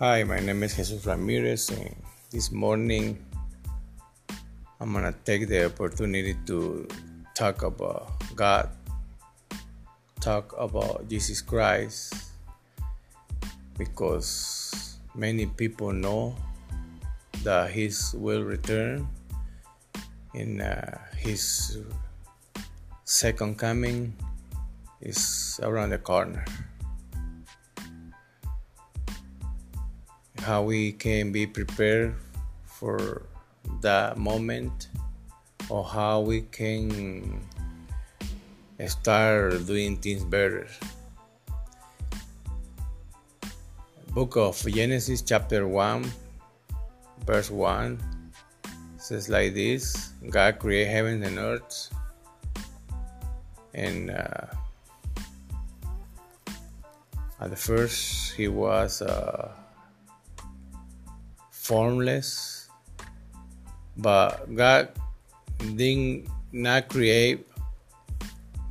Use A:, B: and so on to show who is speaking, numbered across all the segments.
A: Hi, my name is Jesus Ramirez, and this morning I'm gonna take the opportunity to talk about God, talk about Jesus Christ, because many people know that His will return in uh, His second coming is around the corner. How we can be prepared for that moment, or how we can start doing things better. Book of Genesis, chapter 1, verse 1 says like this God created heaven and earth and uh, at the first he was uh, formless but god did not create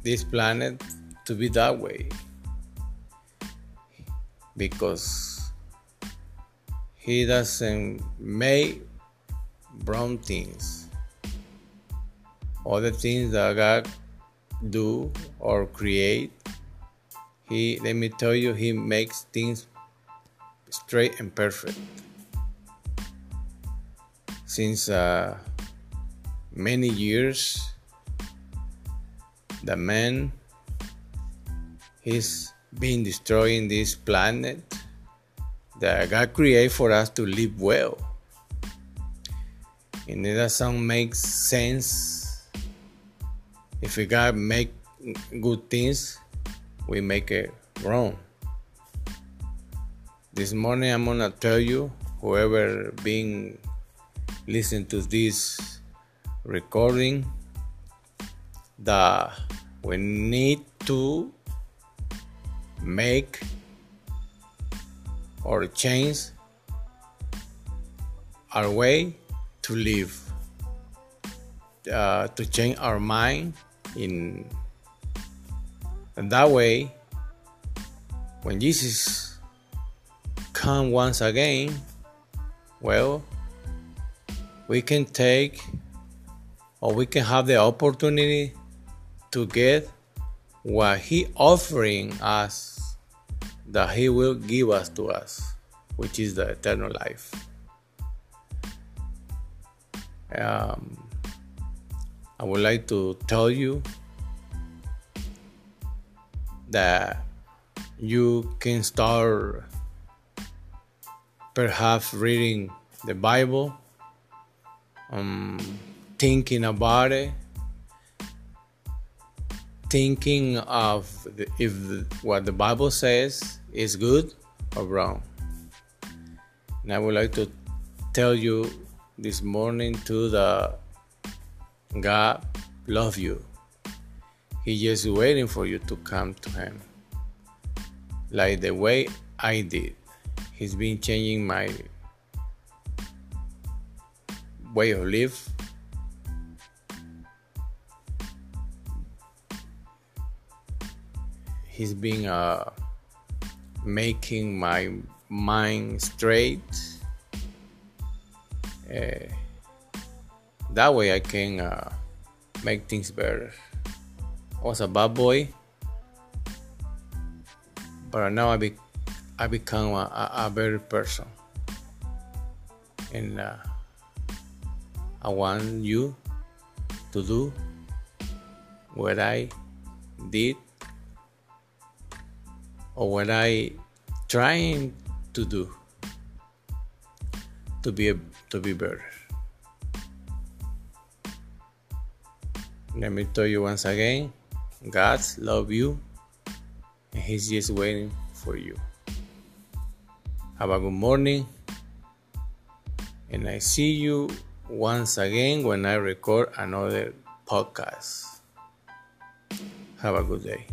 A: this planet to be that way. Because he doesn't make brown things. All the things that god do or create he let me tell you he makes things straight and perfect since uh, many years the man he's been destroying this planet that god created for us to live well and it doesn't make sense if we God make good things, we make it wrong. This morning I'm gonna tell you, whoever being listen to this recording, that we need to make or change our way to live, uh, to change our mind in and that way. When jesus come once again well we can take or we can have the opportunity to get what he offering us that he will give us to us which is the eternal life. Um, I would like to tell you that you can start perhaps reading the Bible, um, thinking about it, thinking of the, if the, what the Bible says is good or wrong. And I would like to tell you this morning to the God love you. He just waiting for you to come to him. Like the way I did. He's been changing my way of live. He's been uh, making my mind straight. Uh, that way I can uh, make things better. I was a bad boy, but now I be I become a, a, better person, and uh, I want you to do what I did or what I trying to do to be a, to be better. Let me tell you once again God love you and He's just waiting for you. Have a good morning, and I see you once again when I record another podcast. Have a good day.